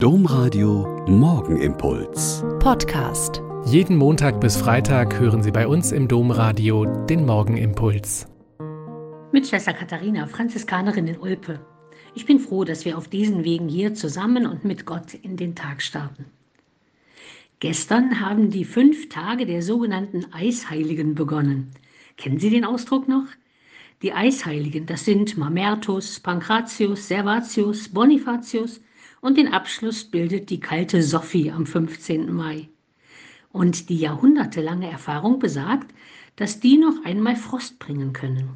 Domradio Morgenimpuls. Podcast. Jeden Montag bis Freitag hören Sie bei uns im Domradio den Morgenimpuls. Mit Schwester Katharina, Franziskanerin in Olpe. Ich bin froh, dass wir auf diesen Wegen hier zusammen und mit Gott in den Tag starten. Gestern haben die fünf Tage der sogenannten Eisheiligen begonnen. Kennen Sie den Ausdruck noch? Die Eisheiligen, das sind Mamertus, Pankratius, Servatius, Bonifatius und den Abschluss bildet die kalte Sophie am 15. Mai. Und die jahrhundertelange Erfahrung besagt, dass die noch einmal Frost bringen können.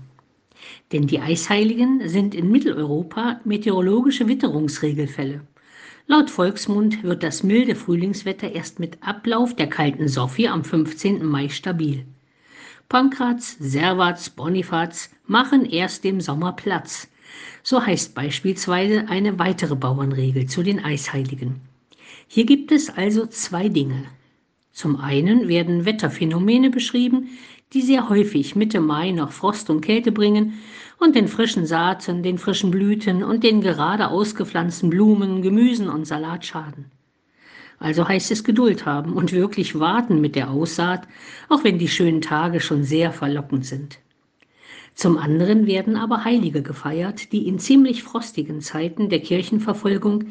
Denn die Eisheiligen sind in Mitteleuropa meteorologische Witterungsregelfälle. Laut Volksmund wird das milde Frühlingswetter erst mit Ablauf der kalten Sophie am 15. Mai stabil. Pankraz, Servats, Bonifaz machen erst dem Sommer Platz. So heißt beispielsweise eine weitere Bauernregel zu den Eisheiligen. Hier gibt es also zwei Dinge. Zum einen werden Wetterphänomene beschrieben, die sehr häufig Mitte Mai noch Frost und Kälte bringen und den frischen Saaten, den frischen Blüten und den gerade ausgepflanzten Blumen, Gemüsen und Salat schaden. Also heißt es Geduld haben und wirklich warten mit der Aussaat, auch wenn die schönen Tage schon sehr verlockend sind. Zum anderen werden aber Heilige gefeiert, die in ziemlich frostigen Zeiten der Kirchenverfolgung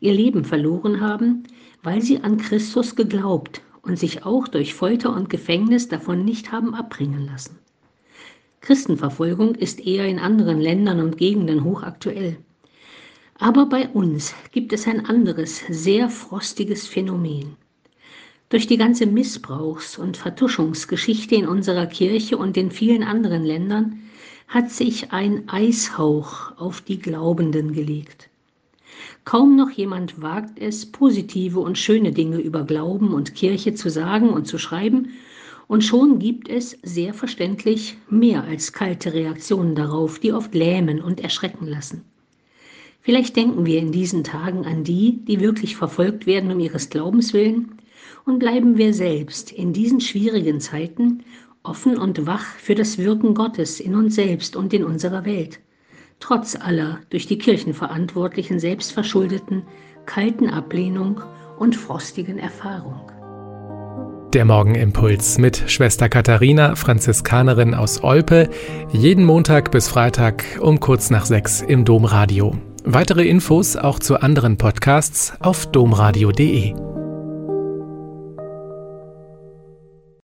ihr Leben verloren haben, weil sie an Christus geglaubt und sich auch durch Folter und Gefängnis davon nicht haben abbringen lassen. Christenverfolgung ist eher in anderen Ländern und Gegenden hochaktuell. Aber bei uns gibt es ein anderes, sehr frostiges Phänomen. Durch die ganze Missbrauchs- und Vertuschungsgeschichte in unserer Kirche und in vielen anderen Ländern hat sich ein Eishauch auf die Glaubenden gelegt. Kaum noch jemand wagt es, positive und schöne Dinge über Glauben und Kirche zu sagen und zu schreiben, und schon gibt es, sehr verständlich, mehr als kalte Reaktionen darauf, die oft lähmen und erschrecken lassen. Vielleicht denken wir in diesen Tagen an die, die wirklich verfolgt werden um ihres Glaubens willen, und bleiben wir selbst in diesen schwierigen Zeiten offen und wach für das Wirken Gottes in uns selbst und in unserer Welt, trotz aller durch die Kirchenverantwortlichen selbst verschuldeten kalten Ablehnung und frostigen Erfahrung. Der Morgenimpuls mit Schwester Katharina, Franziskanerin aus Olpe, jeden Montag bis Freitag um kurz nach sechs im Domradio. Weitere Infos auch zu anderen Podcasts auf domradio.de.